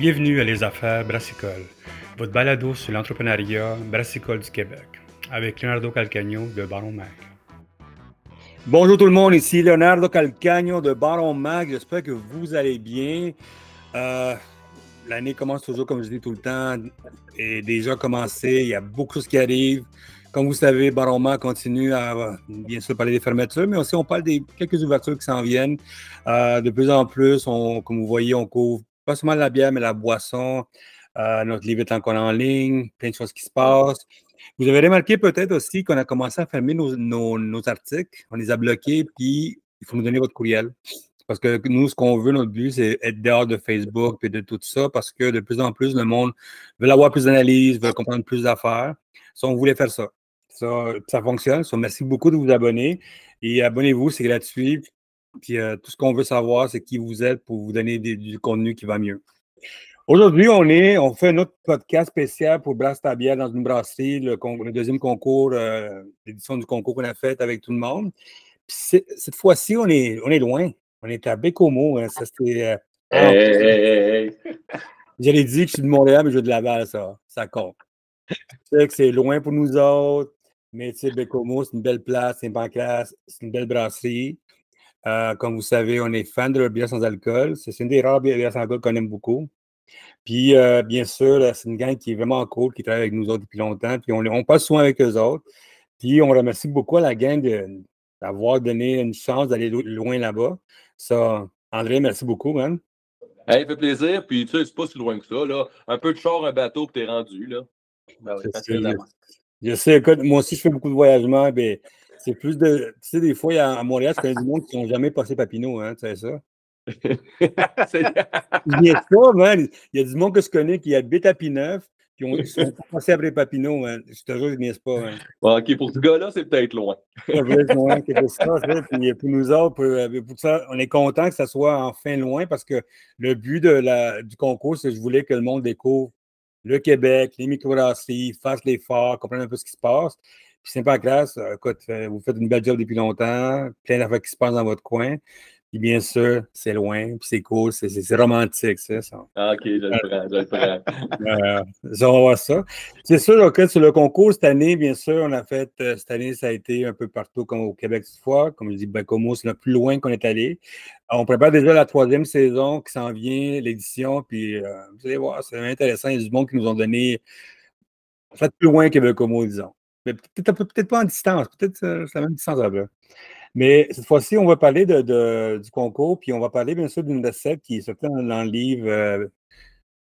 Bienvenue à Les Affaires Brassicole, votre balado sur l'entrepreneuriat brassicole du Québec, avec Leonardo Calcagno de Baron Mag. Bonjour tout le monde, ici Leonardo Calcagno de Baron Mag. J'espère que vous allez bien. Euh, L'année commence toujours, comme je dis tout le temps, et déjà commencé. Il y a beaucoup de choses qui arrivent. Comme vous savez, Baron Mag continue à, bien sûr, parler des fermetures, mais aussi on parle des quelques ouvertures qui s'en viennent. Euh, de plus en plus, comme vous voyez, on couvre pas seulement la bière, mais la boisson. Euh, notre livre est encore en ligne, plein de choses qui se passent. Vous avez remarqué peut-être aussi qu'on a commencé à fermer nos, nos, articles, on les a bloqués, puis il faut nous donner votre courriel. Parce que nous, ce qu'on veut, notre but, c'est être dehors de Facebook et de tout ça, parce que de plus en plus, le monde veut avoir plus d'analyse, veut comprendre plus d'affaires. Ça, on voulait faire ça. Ça, ça fonctionne. Ça, merci beaucoup de vous abonner. Et abonnez-vous, c'est gratuit. Puis euh, tout ce qu'on veut savoir, c'est qui vous êtes pour vous donner du contenu qui va mieux. Aujourd'hui, on est, on fait un autre podcast spécial pour Brasse ta bière dans une brasserie, le, deuxième concours, euh, l'édition du concours qu'on a fait avec tout le monde. Puis cette fois-ci, on est, on est loin. On est à Bécomo. Hein, ça, c'était. Euh, J'allais dire que je suis de Montréal, mais je suis de Laval, ça. Ça compte. sais que c'est loin pour nous autres, mais tu sais, Bécomo, c'est une belle place, c'est une classe, c'est une belle brasserie. Euh, comme vous savez, on est fan de la bière sans alcool. C'est une des rares bières sans alcool qu'on aime beaucoup. Puis, euh, bien sûr, c'est une gang qui est vraiment cool, qui travaille avec nous autres depuis longtemps. Puis, on, on passe soin avec eux autres. Puis, on remercie beaucoup à la gang d'avoir donné une chance d'aller loin là-bas. Ça, André, merci beaucoup, man. Hey, fait plaisir. Puis, tu sais, c'est pas si loin que ça. Là. Un peu de char, un bateau, que t'es rendu. Là. Ben je, sais, écoute, moi aussi, je fais beaucoup de voyagements. Ben, c'est plus de. Tu sais, des fois, à Montréal, c'est du monde qui n'ont jamais passé Papineau, hein, tu sais ça? Il y a ça, man. Il y a du monde que je connais qui habite à Pineuf, qui ont, sont passés après Papineau, man. Je te jure, je n'y pas, man. OK, pour ce gars-là, c'est peut-être loin. c'est loin, pour ça, puis pour nous autres, pour, euh, pour, ça, on est content que ça soit enfin loin parce que le but de la, du concours, c'est que je voulais que le monde découvre le Québec, les microbrasseries, fasse l'effort, comprenne un peu ce qui se passe. Puis c'est pas grâce, écoute, vous faites une belle job depuis longtemps, plein d'affaires qui se passent dans votre coin. Puis bien sûr, c'est loin, puis c'est cool, c'est romantique, ça. ça. Ah, ok, je le prends, je le prends. on va voir ça. C'est sûr que sur le concours cette année, bien sûr, on a fait, euh, cette année, ça a été un peu partout, comme au Québec cette fois. Comme je dis, Bacomo, c'est le plus loin qu'on est allé. On prépare déjà la troisième saison qui s'en vient, l'édition, puis euh, vous allez voir, c'est intéressant. Il y a du monde qui nous ont donné, en fait, plus loin que Bacomo, disons. Mais peut-être peut pas en distance, peut-être euh, c'est la même distance là Mais cette fois-ci, on va parler de, du concours, puis on va parler bien sûr d'une recette qui est sortie dans, le livre euh,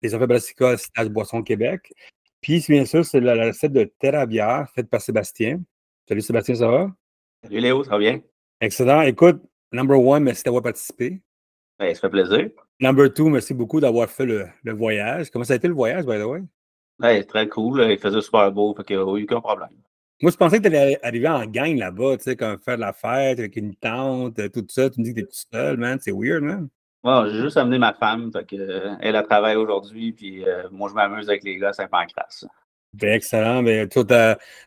Les affaires brassicoles Stage Boisson Québec. Puis bien sûr, c'est la, recette de terra faite par Sébastien. Salut Sébastien, ça va? Salut Léo, ça va bien? Excellent. Écoute, number one, merci d'avoir participé. Ben, ça fait plaisir. Number two, merci beaucoup d'avoir fait le, le, voyage. Comment ça a été le voyage, by the way? Ouais, très cool. Il faisait super beau, fait qu'il n'y a eu aucun problème. Moi, je pensais que tu allais arriver en gang là-bas, tu sais, comme faire de la fête avec une tente, euh, tout ça. Tu me dis que tu es tout seul, man. C'est weird, man. Ouais, j'ai juste amené ma femme, fait que, euh, elle a travaillé aujourd'hui, puis euh, moi, je m'amuse avec les gars, c'est pas en classe. Ben, excellent. Ben, toi,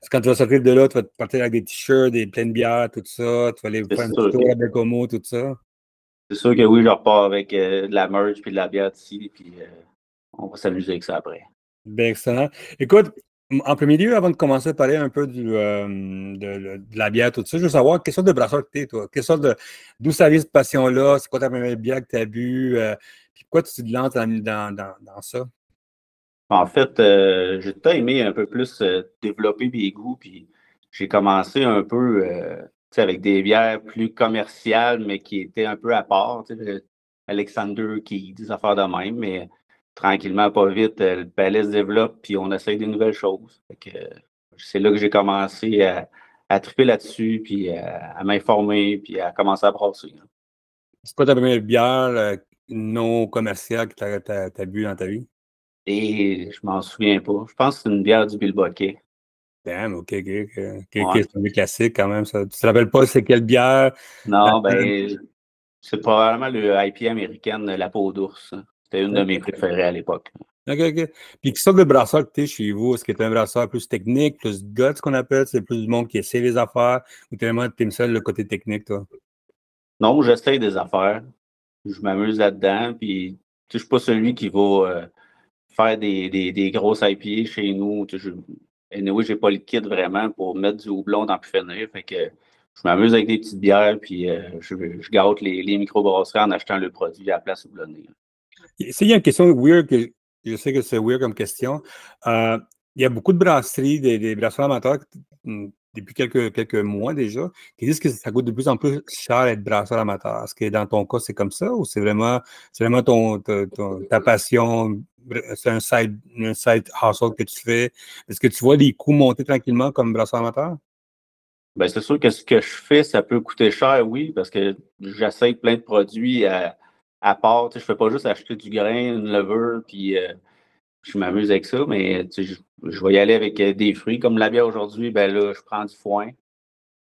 quand tu vas sortir de là, tu vas partir avec des t-shirts, des pleines bières, tout ça. Tu vas aller faire un petit tour à Bécomo, tout ça. C'est sûr que oui, je repars avec de la merch puis de la bière ici, puis on va s'amuser avec ça après. Bien, excellent. Écoute, en premier lieu, avant de commencer à parler un peu euh, de, la bière, tout ça, je veux savoir quelle sorte de brasseur tu es, toi? Quelle sorte de. D'où ça vient cette passion-là? C'est quoi ta première bière que tu as bu? Euh, puis pourquoi tu te lances dans, ça? En fait, euh, j'ai tout aimé un peu plus développer mes goûts, puis j'ai commencé un peu avec des bières plus commerciales, mais qui étaient un peu à part. Alexander qui des affaires de même, mais tranquillement, pas vite, euh, le palais se développe, puis on essaye des nouvelles choses. C'est là que j'ai commencé à, à triper là-dessus, puis à, m'informer, puis à commencer à brasser. Hein. C'est quoi ta première bière euh, non commerciale que tu as, bu dans ta vie? Et je m'en souviens pas. Je pense que c'est une bière du Bilboquet. Damn, ok, ok. C'est un classique quand même. Ça. Tu te rappelles pas c'est quelle bière? Non, ben, c'est probablement le IP américaine, la peau d'ours. C'était une de mes préférées à l'époque. OK, OK. Puis, quel sorte de brasseur que tu es chez vous? Est-ce que tu es un brasseur plus technique, plus gut, ce qu'on appelle? C'est plus du monde qui essaie les affaires ou tu aimes seul le côté technique, toi? Non, j'essaie des affaires. Je m'amuse là-dedans. Puis, je ne suis pas celui qui va euh, faire des, des, des, grosses IPA chez nous. Je, anyway, je n'ai pas le kit vraiment pour mettre du houblon dans plus finir. Fait que je m'amuse avec des petites bières, puis euh, je, je gâte les, les microbrasseries en achetant le produit à la place houblonnée. S'il y a une question weird, que je sais que c'est weird comme question, il y a beaucoup de brasseries, des, des brasseries amateurs hmm, depuis quelques, mois déjà, qui disent que ça coûte de plus en plus cher d'être brasseur amateur. Est-ce que dans ton cas, c'est comme ça ou c'est vraiment, vraiment ta passion, c'est un side, un hustle que tu fais? Est-ce que tu vois les coûts monter tranquillement comme brasseur amateur? Bien, c'est sûr que ce que je fais, ça peut coûter cher, oui, parce que j'essaye plein de produits à, à part. Je ne fais pas juste acheter du grain, une levure, puis euh, je m'amuse avec ça, mais je, je, vais y aller avec euh, des fruits. Comme la bière aujourd'hui, ben là, je prends du foin.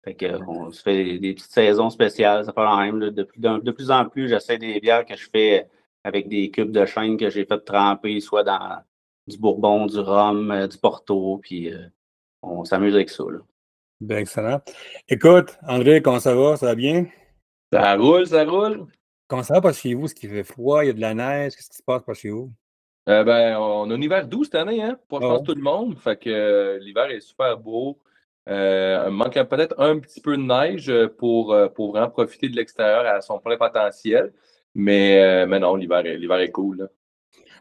Fait que, on se fait des, petites saisons spéciales, ça fait la même. De, plus, de, plus en plus, j'essaie des bières que je fais avec des cubes de chêne que j'ai fait tremper, soit dans du bourbon, du rhum, euh, du porto, puis on s'amuse avec ça. Là. Bien, excellent. Écoute, André, comment ça va? Ça va bien? Ça roule, ça roule. Comment ça va pas chez vous? Est-ce qu'il fait froid? Il y a de la neige? Qu'est-ce qui se passe pas chez vous? Euh, ben, on a un hiver doux cette année, hein? Pour je pense tout le monde. Fait que euh, l'hiver est super beau. Euh, manque peut-être un petit peu de neige pour, pour vraiment profiter de l'extérieur à son plein potentiel. Mais, mais non, l'hiver est, est cool. Là.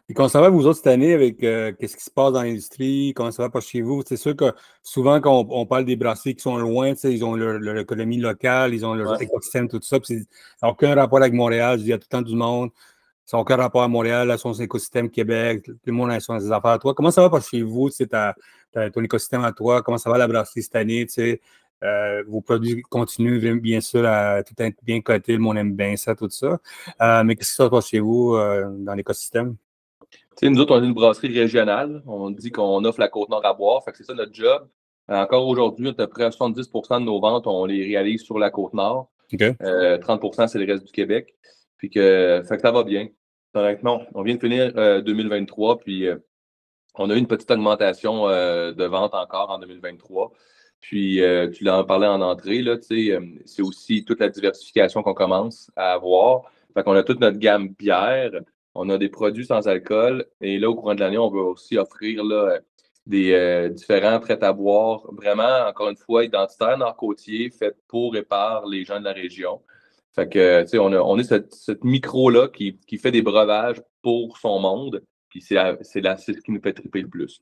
Et comment ça va, vous autres, cette année, avec qu'est-ce qui se passe dans l'industrie? Comment ça va pas chez vous? C'est sûr que souvent, quand on, parle des brasseries qui sont loin, ils ont leur, leur, économie locale, ils ont leur écosystème, tout ça. ça n'a aucun rapport avec Montréal. Il y a tout le temps du monde. Ça n'a aucun rapport à Montréal, à son écosystème Québec, tout le monde a son affaires à toi. Comment ça va pas chez vous, ta, ton écosystème à toi? Comment ça va la brasserie cette année? Euh, vos produits continuent bien sûr à tout être bien coté, le monde aime bien ça, tout ça. Euh, mais qu'est-ce qui se passe chez vous euh, dans l'écosystème? Nous autres, on est une brasserie régionale. On dit qu'on offre la Côte-Nord à boire. c'est ça notre job. Encore aujourd'hui, à peu près 70% de nos ventes, on les réalise sur la Côte-Nord. 30% c'est le reste du Québec. Puis que, fait que ça va bien. Honnêtement, on vient de finir 2023, euh, puis euh, on a eu une petite augmentation euh, de vente encore en 2023. Puis tu l'as parlé en entrée, là, c'est aussi toute la diversification qu'on commence à avoir. Fait qu'on a toute notre gamme bière, on a des produits sans alcool, et là, au courant de l'année, on va aussi offrir là, des différents prêts à boire, vraiment, encore une fois, identitaires nord-côtiers, faits pour et par les gens de la région. Fait que, tu sais, on, on est cette, micro-là qui, fait des breuvages pour son monde. Puis c'est ce qui nous fait triper le plus.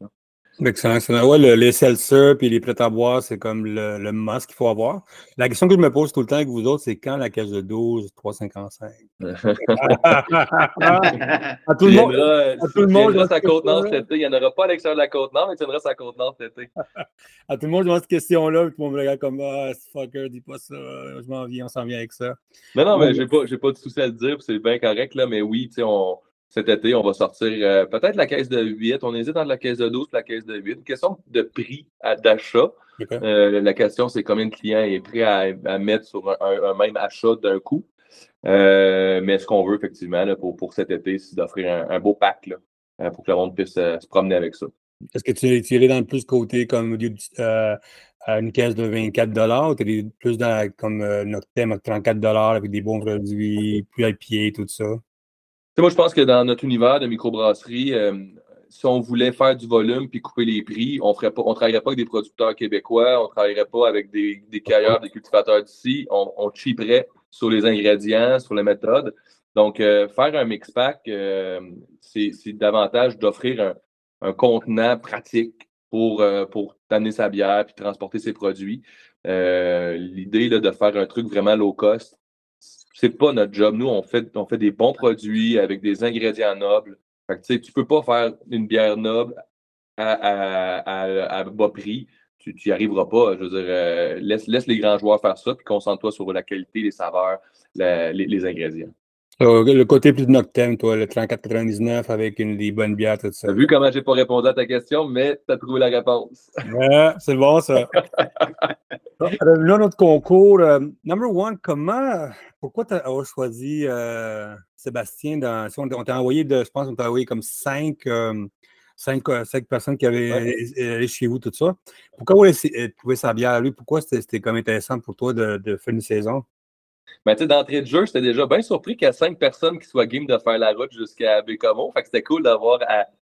Excellent. Ouais, le, les seltzer puis les prêts à boire, c'est comme le, le masque qu'il faut avoir. La question que je me pose tout le temps avec vous autres, c'est quand la caisse de 12, 3,55? à tout le monde. à tout le monde. à Côte-Nord cet été. Il n'y en aura pas à l'extérieur de la Côte-Nord, mais tu viendras à Côte-Nord cet été. à tout le monde, je cette question-là, puis tout le monde me regarde comme Ah, fucker, dis pas ça, je m'en viens, on s'en vient avec ça. Mais non, mais j'ai pas, pas de souci à le dire, c'est bien correct, là, mais oui, tu sais, on cet été, on va sortir euh, peut-être la caisse de 8. On hésite entre la caisse de 12 et la caisse de 8. Une question de prix d'achat. Euh, la question, c'est combien de clients est prêt à, mettre sur un, même achat d'un coup. Euh, mais ce qu'on veut, effectivement, pour, pour cet été, c'est d'offrir un, beau pack là, pour que le monde puisse se promener avec ça. Est-ce que tu es tiré dans le plus côté comme à une caisse de 24 ou tu es plus dans comme notre thème 34 avec des bons produits, plus à pied, tout ça? Moi, je pense que dans notre univers de microbrasserie, euh, si on voulait faire du volume puis couper les prix, on ne travaillerait pas avec des producteurs québécois, on ne travaillerait pas avec des, cailleurs, des cultivateurs d'ici, on, on cheaperait sur les ingrédients, sur les méthodes. Donc, euh, faire un mix pack, euh, c'est davantage d'offrir un, contenant pratique pour, t'amener sa bière puis transporter ses produits. L'idée de faire un truc vraiment low cost, c'est pas notre job. Nous, on fait, on fait des bons produits avec des ingrédients nobles. Fait que, tu peux pas faire une bière noble à, bas prix. Tu n'y arriveras pas. Je veux dire, euh, laisse, laisse, les grands joueurs faire ça, puis concentre-toi sur la qualité, les saveurs, les, ingrédients. Euh, le côté plus noctem, toi, le 34,99 avec une, des bonnes bières, tout ça. Tu as vu comment j'ai pas répondu à ta question, mais tu as trouvé la réponse. Ouais, c'est bon, ça. Là, notre concours. Euh, number one, comment, pourquoi tu as choisi euh, Sébastien dans, on t'a envoyé, de, je pense qu'on t'a envoyé comme cinq, cinq, personnes qui avaient allé chez vous, tout ça. Pourquoi vous avez trouvé sa bière à lui? Pourquoi c'était comme intéressant pour toi de, de faire une saison? Mais tu sais, d'entrée de jeu, j'étais déjà bien surpris qu'il y a cinq personnes qui soient game de faire la route jusqu'à Bécomo. Fait que c'était cool d'avoir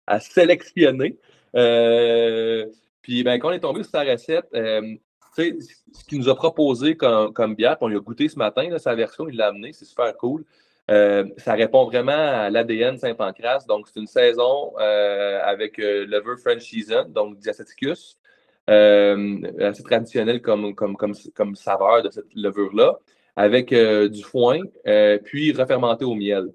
à, sélectionner. Euh, puis ben, quand on est tombé sur sa recette, euh, ce qu'il nous a proposé comme, comme bière, on lui a goûté ce matin, sa version, il l'a amené, c'est super cool. Euh, ça répond vraiment à l'ADN Saint-Pancras. Donc, c'est une saison avec euh, lever French Season, donc diaceticus, assez traditionnel comme, comme, comme, comme, saveur de cette levure-là, avec du foin, puis refermenté au miel.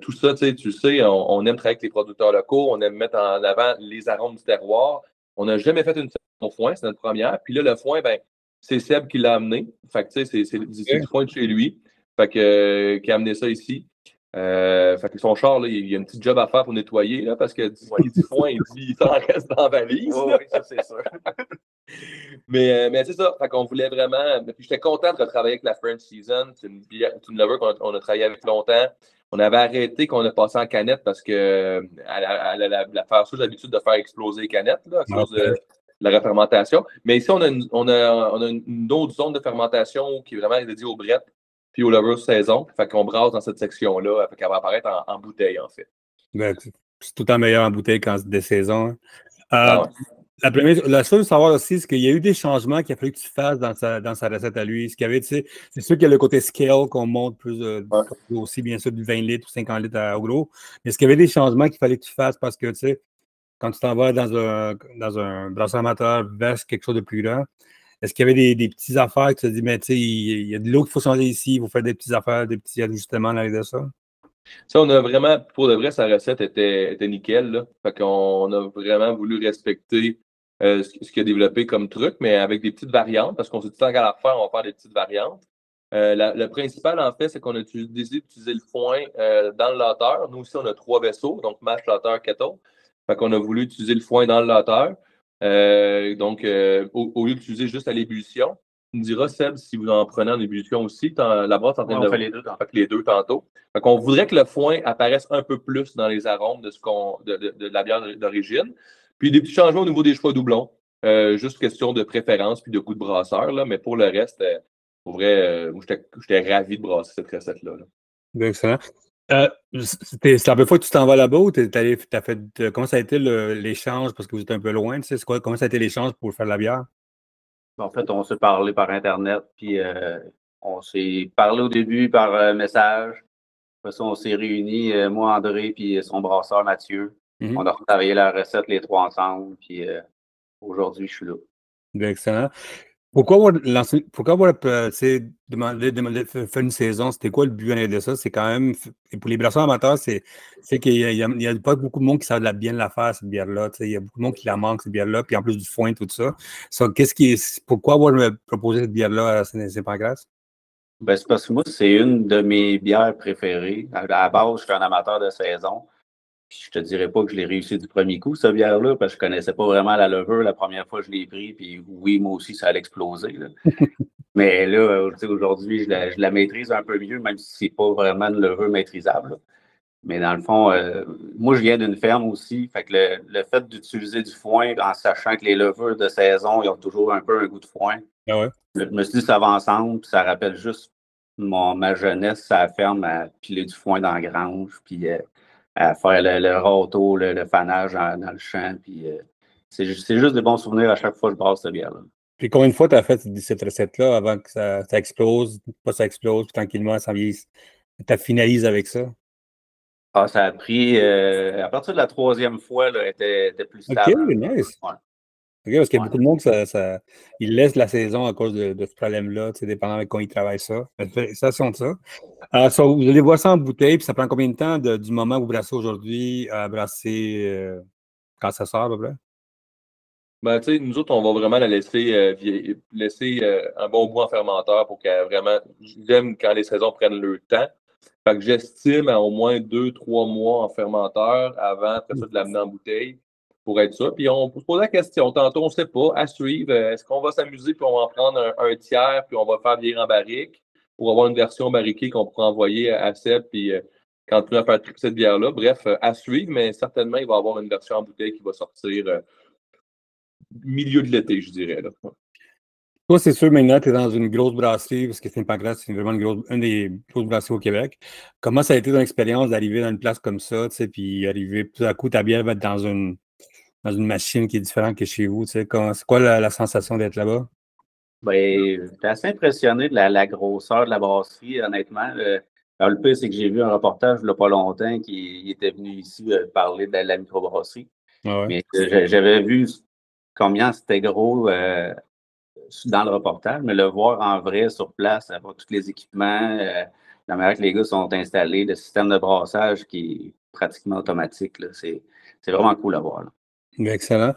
tout ça, tu sais, on, on, aime travailler avec les producteurs locaux, on aime mettre en avant les arômes du terroir. On n'a jamais fait une saison foin, c'est notre première. Puis là, le foin, ben, c'est Seb qui l'a amené. Fait que, tu sais, c'est du foin de chez lui. Fait que, euh, qui a amené ça ici. Euh, fait que son char, là, il y a une petite job à faire pour nettoyer, là, parce que dit foin, il dit il s'en reste dans la valise. oui, ça, c'est sûr. mais euh, mais c'est ça. Fait qu'on voulait vraiment. Puis j'étais content de retravailler avec la French Season. C'est une, une lover qu'on a, travaillé avec longtemps. On avait arrêté qu'on a passé en canette parce que elle, a la faire ça, l'habitude de faire exploser les canettes là, à cause de la refermentation. Mais ici, on a, une, on, a, on a une autre zone de fermentation qui est vraiment dédiée aux brettes puis au Lover saison. Fait qu'on brasse dans cette section-là. Fait qu'elle va apparaître en, bouteille, en fait. Ben, c'est tout le temps meilleur en bouteille quand c'est des saisons. Hein. Euh, ah la, première, la chose à savoir aussi, c'est qu'il y a eu des changements qu'il a fallu que tu fasses dans sa, dans sa recette à lui. Ce qu'il y avait, tu sais, c'est sûr qu'il y a le côté scale qu'on monte plus euh, aussi, bien sûr, du 20 litres ou 50 litres à, au gros. Mais est-ce qu'il y avait des changements qu'il fallait que tu fasses parce que, tu sais, quand tu t'en vas dans un, dans un brasseur amateur vers quelque chose de plus grand, est-ce qu'il y avait des, petites affaires que tu te dis, mais tu sais, il y a de l'eau qu'il faut changer ici, il faut faire des petites affaires, des petits ajustements avec de ça? Ça, on a vraiment, pour de vrai, sa recette était, était nickel. Là. Fait qu'on a vraiment voulu respecter euh, ce, qu'il a développé comme truc, mais avec des petites variantes, parce qu'on s'est dit tant qu'à la faire, on va faire des petites variantes. Euh, le principal, en fait, c'est qu'on a décidé d'utiliser le foin euh, dans le loteur. Nous aussi, on a trois vaisseaux, donc mash, loteur, kettle. Fait qu'on a voulu utiliser le foin dans le loteur. Euh, donc, euh, au, lieu d'utiliser juste à l'ébullition, tu me diras, Seb, si vous en prenez en ébullition aussi, la brosse en train de. On fait les deux, les deux tantôt. Donc, on voudrait que le foin apparaisse un peu plus dans les arômes de, ce qu'on, de, la bière d'origine. Puis des petits changements au niveau des choix doublons. Euh, juste question de préférence puis de goût de brasseur. Là, mais pour le reste, pour vrai, j'étais, ravi de brasser cette recette-là. Là. Excellent. Euh, c'est la première fois que tu t'en vas là-bas ou t'es allé, as fait, euh, comment ça a été l'échange? Parce que vous êtes un peu loin, tu sais, quoi, comment ça a été l'échange pour faire la bière? En fait, on s'est parlé par Internet, puis euh, on s'est parlé au début par message. Après ça, on s'est réunis, moi, André, puis son brasseur Mathieu. Mm-hmm. On a travaillé la recette les trois ensemble, puis aujourd'hui, je suis là. Excellent. Pourquoi avoir, pourquoi demandé, faire une saison? C'était quoi le but de ça? C'est quand même, pour les brasseurs amateurs, c'est qu'il n'y a, pas beaucoup de monde qui savent bien la faire, cette bière-là. Il y a beaucoup de monde qui la manque, cette bière-là, puis en plus du foin, tout ça. qu'est-ce qui pourquoi avoir proposé cette bière-là à Saint-Pancras? Ben, c'est parce que moi, c'est une de mes bières préférées. À la base, je suis un amateur de saison. Je te dirais pas que je l'ai réussi du premier coup, cette bière-là, parce que je connaissais pas vraiment la levure la première fois que je l'ai pris. Puis oui, moi aussi, ça allait exploser. Mais là, aujourd'hui, je la, maîtrise un peu mieux, même si c'est pas vraiment une levure maîtrisable. Mais dans le fond, euh, moi, je viens d'une ferme aussi. Fait que le, fait d'utiliser du foin en sachant que les levures de saison, ils ont toujours un peu un goût de foin. Ah je me suis dit, ça va ensemble, puis ça rappelle juste mon, ma jeunesse, ça ferme à piler du foin dans la grange. Puis euh, à faire le, le le, fanage dans, le champ. Puis euh, c'est juste, des bons souvenirs à chaque fois que je brasse cette bière-là. Puis combien de fois tu as fait cette recette-là avant que ça, explose, pas ça explose, puis tranquillement, ça Tu finalises avec ça? Ah, ça a pris, euh, à partir de la troisième fois, elle était, plus stable. OK, nice parce qu'il y a beaucoup de monde, ça, ça, ils laissent la saison à cause de, ce problème-là, dépendant de quand ils travaillent ça. Ça, c'est ça. Euh, vous allez voir ça en bouteille, puis ça prend combien de temps du moment où vous brassez aujourd'hui à brasser euh, quand ça sort à peu près? Ben, tu sais, nous autres, on va vraiment la laisser, euh, laisser un bon bout en fermenteur pour qu'elle vraiment. J'aime quand les saisons prennent le temps. Fait que j'estime à au moins deux, trois mois en fermenteur avant, après ça, de l'amener en bouteille pour être ça. Puis on se pose la question. Tantôt, on ne sait pas. À suivre, euh, est-ce qu'on va s'amuser puis on va en prendre un, tiers puis on va faire bien en barrique pour avoir une version barriquée qu'on pourra envoyer à Seb puis euh, continuer à faire cette bière-là. Bref, euh, à suivre, mais certainement, il va y avoir une version en bouteille qui va sortir milieu de l'été, je dirais. Toi, c'est sûr, maintenant, tu es dans une grosse brasserie, parce que Saint-Pancras, c'est vraiment une, grosse, des grosses brasseries au Québec. Comment ça a été ton expérience d'arriver dans une place comme ça, tu sais, puis arriver tout à coup, ta bière va être dans une, dans une machine qui est différente que chez vous. C'est quoi la, sensation d'être là-bas? Ben, j'étais assez impressionné de la, grosseur de la brasserie, honnêtement. Le, le pire, c'est que j'ai vu un reportage il n'y a pas longtemps qui était venu ici euh, parler de la, microbrasserie. Ah Mais euh, j'avais vu combien c'était gros euh, dans le reportage, mais le voir en vrai sur place, avoir tous les équipements, la manière que les gars sont installés, le système de brassage qui est pratiquement automatique, c'est vraiment cool à voir. Excellent.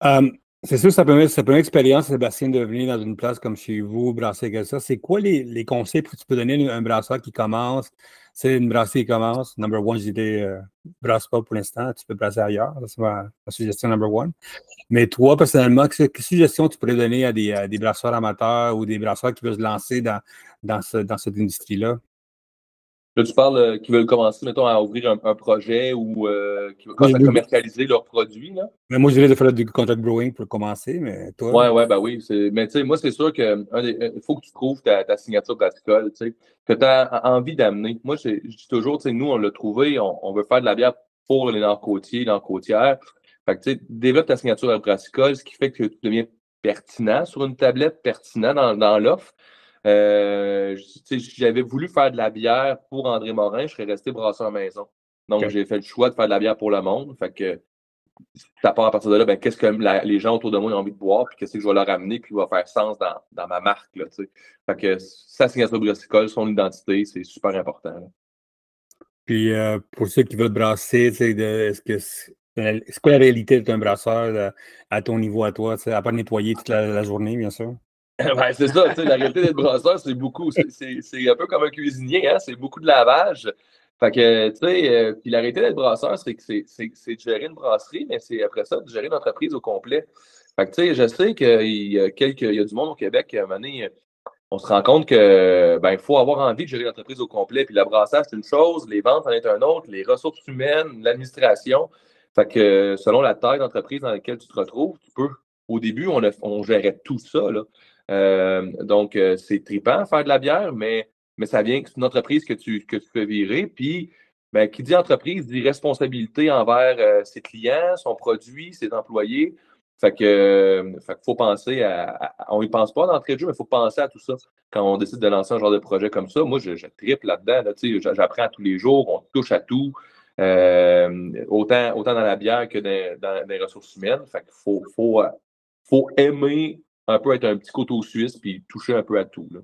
Hum, c'est sûr, ça permet, ça permet une expérience, Sébastien, de venir dans une place comme chez vous, brasser comme ça. C'est quoi les, les, conseils que tu peux donner à un brasseur qui commence? C'est une brasserie qui commence. Number one, j'ai dit, euh, brasse pas pour l'instant, tu peux brasser ailleurs. C'est ma, suggestion number one. Mais toi, personnellement, quelle suggestion tu pourrais donner à des, des brasseurs amateurs ou des brasseurs qui veulent se lancer dans, dans, ce, dans cette industrie-là? Là, tu parles euh, qui veulent commencer, mettons, à ouvrir un, projet ou euh, qui veulent commencer à commercialiser leurs produits. Là? Mais moi, je dirais de faire du contract brewing pour commencer, mais toi. Oui, oui, ben oui. Mais tu sais, moi, c'est sûr qu'il euh, faut que tu trouves ta, ta signature brassicole, tu sais, que tu as envie d'amener. Moi, je, dis toujours, tu sais, nous, on l'a trouvé, on, veut faire de la bière pour les nord-côtiers, nord-côtières. Fait que tu sais, développe ta signature brassicole, ce qui fait que tu deviens pertinent sur une tablette, pertinent dans, dans l'offre. Euh, j'avais voulu faire de la bière pour André Morin, je serais resté brasseur maison. Donc, j'ai fait le choix de faire de la bière pour le monde. Fait que ça part à partir de là, ben, qu'est-ce que les gens autour de moi ont envie de boire, puis qu'est-ce que je vais leur amener, puis va faire sens dans, ma marque. Là, fait que sa signature brassicole, son identité, c'est super important. Puis euh, pour ceux qui veulent brasser, est-ce que c'est quoi la réalité d'un brasseur à ton niveau à toi, à part nettoyer toute la journée, bien sûr? Ben, c'est ça, la réalité d'être brasseur, c'est beaucoup, c'est un peu comme un cuisinier, hein, c'est beaucoup de lavage. Fait que, tu sais, euh, puis la réalité d'être brasseur, c'est que c'est de gérer une brasserie, mais c'est après ça de gérer une entreprise au complet. Fait que, tu sais, je sais qu'il y a quelques, il y a du monde au Québec, à un moment donné, on se rend compte que, ben, faut avoir envie de gérer l'entreprise au complet. Puis la brassage, c'est une chose, les ventes en est un autre, les ressources humaines, l'administration. Fait que, selon la taille d'entreprise dans laquelle tu te retrouves, tu peux, au début, on, on gérait tout ça, là. Euh, donc, euh, c'est trippant faire de la bière, mais, mais ça vient que c'est une entreprise que tu, que tu peux virer. Puis, ben, qui dit entreprise dit responsabilité envers euh, ses clients, son produit, ses employés. Fait que, faut penser à, On n'y pense pas d'entrée de jeu, mais il faut penser à tout ça quand on décide de lancer un genre de projet comme ça. Moi, je, je là-dedans. Là, J'apprends tous les jours, on touche à tout. autant, autant dans la bière que dans, les ressources humaines. Fait qu'il faut, faut, faut aimer un peu être un petit couteau suisse puis toucher un peu à tout. Là.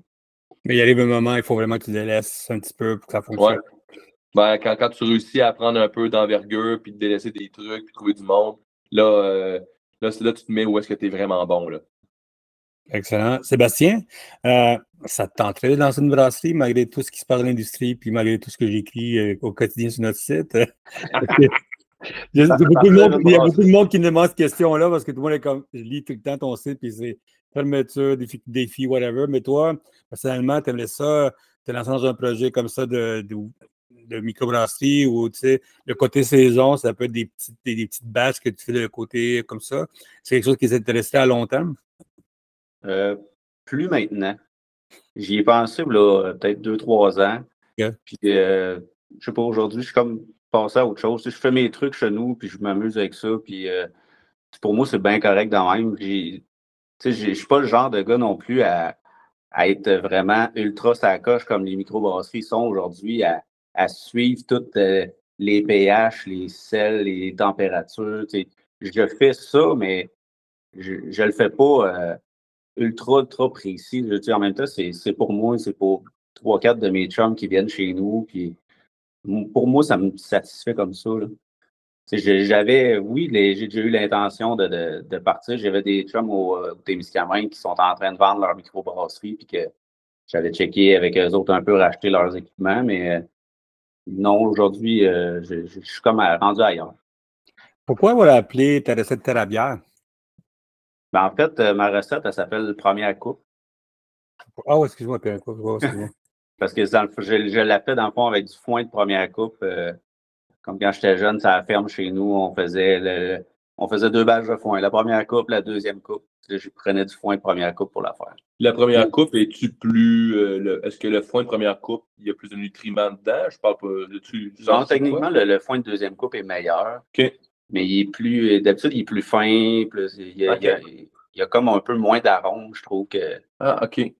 Mais il arrive un moment, il faut vraiment que tu délaisses un petit peu pour que ça fonctionne. Ben, quand, quand, tu réussis à prendre un peu d'envergure, puis de délaisser des trucs, puis trouver du monde, là, euh, là, là, tu te mets où est-ce que tu es vraiment bon. Là. Excellent. Sébastien, euh, ça te tenterait dans une brasserie, malgré tout ce qui se passe dans l'industrie, puis malgré tout ce que j'écris euh, au quotidien sur notre site? Il y, a beaucoup de monde, qui me demande cette question-là parce que tout le monde est comme, je lis tout le temps ton site, puis c'est fermeture, défi, défi, whatever. Mais toi, personnellement, tu aimerais ça, te lancer dans un projet comme ça de, de, microbrasserie ou, tu sais, le côté saison, ça peut être des petites, des, petites bâches que tu fais de côté comme ça. C'est quelque chose qui t'intéresserait à long terme? Euh, plus maintenant. J'y ai pensé, là, peut-être deux, trois ans. Puis, euh, je sais pas, aujourd'hui, je suis comme passer à autre chose. je fais mes trucs chez nous, puis je m'amuse avec ça. Puis euh, pour moi, c'est bien correct dans même. Je ne suis pas le genre de gars non plus à, être vraiment ultra sacoche comme les microbrasseries sont aujourd'hui, à, suivre toutes euh, les pH, les sels, les températures. Je fais ça, mais je ne le fais pas euh, ultra, ultra précis. Je en même temps, c'est pour moi, c'est pour trois, quatre de mes chums qui viennent chez nous, puis pour moi, ça me satisfait comme ça. J'avais, oui, j'ai déjà eu l'intention de, partir. J'avais des chums au, euh, au Témiscamingue qui sont en train de vendre leur microbrasserie, puis que j'avais checké avec eux autres un peu, racheter leurs équipements, mais euh, non, aujourd'hui, euh, je, suis comme rendu ailleurs. Pourquoi vous appelé ta recette terrabière? Ben, en fait, ma recette, elle s'appelle Première Coupe. Ah, oh, excuse-moi, Première Coupe. Parce que je, je l'ai fait dans le fond avec du foin de première coupe. Euh, comme quand j'étais jeune, ça la ferme chez nous, on faisait on faisait deux bâches de foin. La première coupe, la deuxième coupe. Je prenais du foin de première coupe pour la faire. La première coupe, est-tu plus. Euh, est-ce que le foin de première coupe, il y a plus de nutriments dedans? Je parle pas de tu, Non, techniquement, le, foin de deuxième coupe est meilleur. OK. Mais il est plus. D'habitude, il est plus fin. Plus, il, y a, il, y a, comme un peu moins d'arôme, je trouve que. Ah, OK.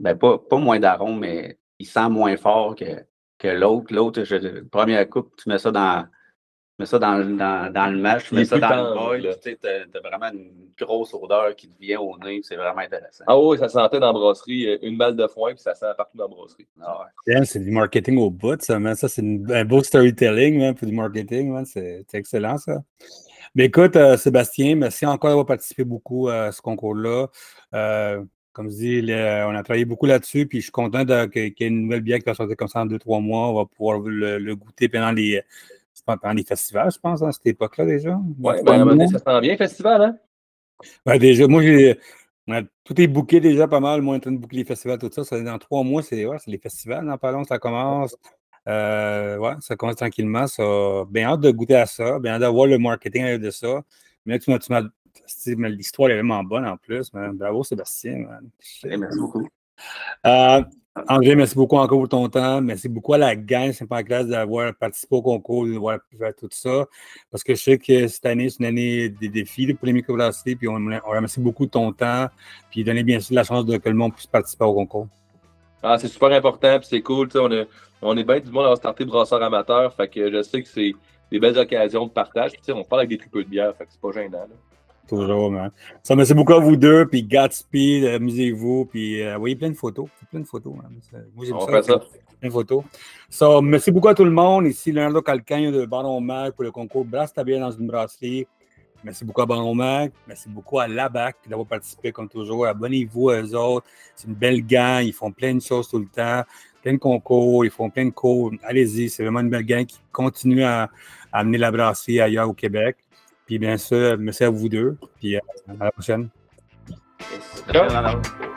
Ben, pas, pas moins d'arôme, mais il sent moins fort que, que l'autre. L'autre, première coupe, tu mets ça dans mets ça dans, dans, dans le match, tu mets ça dans le boil, tu as vraiment une grosse odeur qui te vient au nez, c'est vraiment intéressant. Ah oui, ça sentait dans la brasserie, euh, une balle de foin, puis ça sent partout dans la brasserie. Ah c'est du marketing au bout, ça, Ça, c'est un beau storytelling, man, pour du marketing, c'est excellent, ça. Mais écoute, euh, Sébastien, merci encore d'avoir participé beaucoup à ce concours-là. Euh, comme je dis, on a travaillé beaucoup là-dessus, puis je suis content qu'il y ait une nouvelle bière qui va sortir comme ça en deux, trois mois. On va pouvoir le goûter pendant les pendant les festivals, je pense, à cette époque-là déjà. Oui, ben, ça sent bien, festival, hein? Ben, déjà, moi, j'ai. Tout est booké déjà pas mal. Moi, en train de booker les festivals, tout ça. ça dans trois mois, c'est ouais, les festivals, en parlant, ça commence. Euh, ouais, ça commence tranquillement. Ça. Bien hâte de goûter à ça. Bien hâte d'avoir le marketing de ça. Mais là, tu m'as. L'histoire est vraiment bonne en plus. Bravo, Sébastien. Eh, merci beaucoup. Euh, André, merci beaucoup encore pour ton temps. Merci beaucoup à la gang c'est pas classe d'avoir participé au concours, d'avoir pu faire tout ça. Parce que je sais que cette année, c'est une année des défis pour les microbrasseries. Puis on, on, remercie beaucoup de ton temps. Puis donner bien sûr la chance de que le monde puisse participer au concours. Ah, c'est super important, puis c'est cool. On est, on est bien du monde à starter brasseur amateur. Fait que je sais que c'est des belles occasions de partage. Puis, on parle avec des tripeux de bière, fait que c'est pas gênant. Toujours, man. Ça, merci beaucoup à vous deux, puis Gatsby, amusez-vous, puis euh, voyez plein de photos. Plein de photos, man. Moi, j'aime ça. ça. Plein de photos. So, merci beaucoup à tout le monde. Ici, Leonardo Calcagne de Baron Mag pour le concours Brasse ta bière dans une brasserie. Merci beaucoup à Baron Mag. Merci beaucoup à Labac d'avoir participé, comme toujours. Abonnez-vous à eux autres. C'est une belle gang. Ils font plein de choses tout le temps. Plein de concours. Ils font plein de cours. Allez-y. C'est vraiment une belle gang qui continue à, à amener la brasserie ailleurs au Québec. Puis bien sûr, merci à vous deux. Puis euh, à la prochaine. Ciao.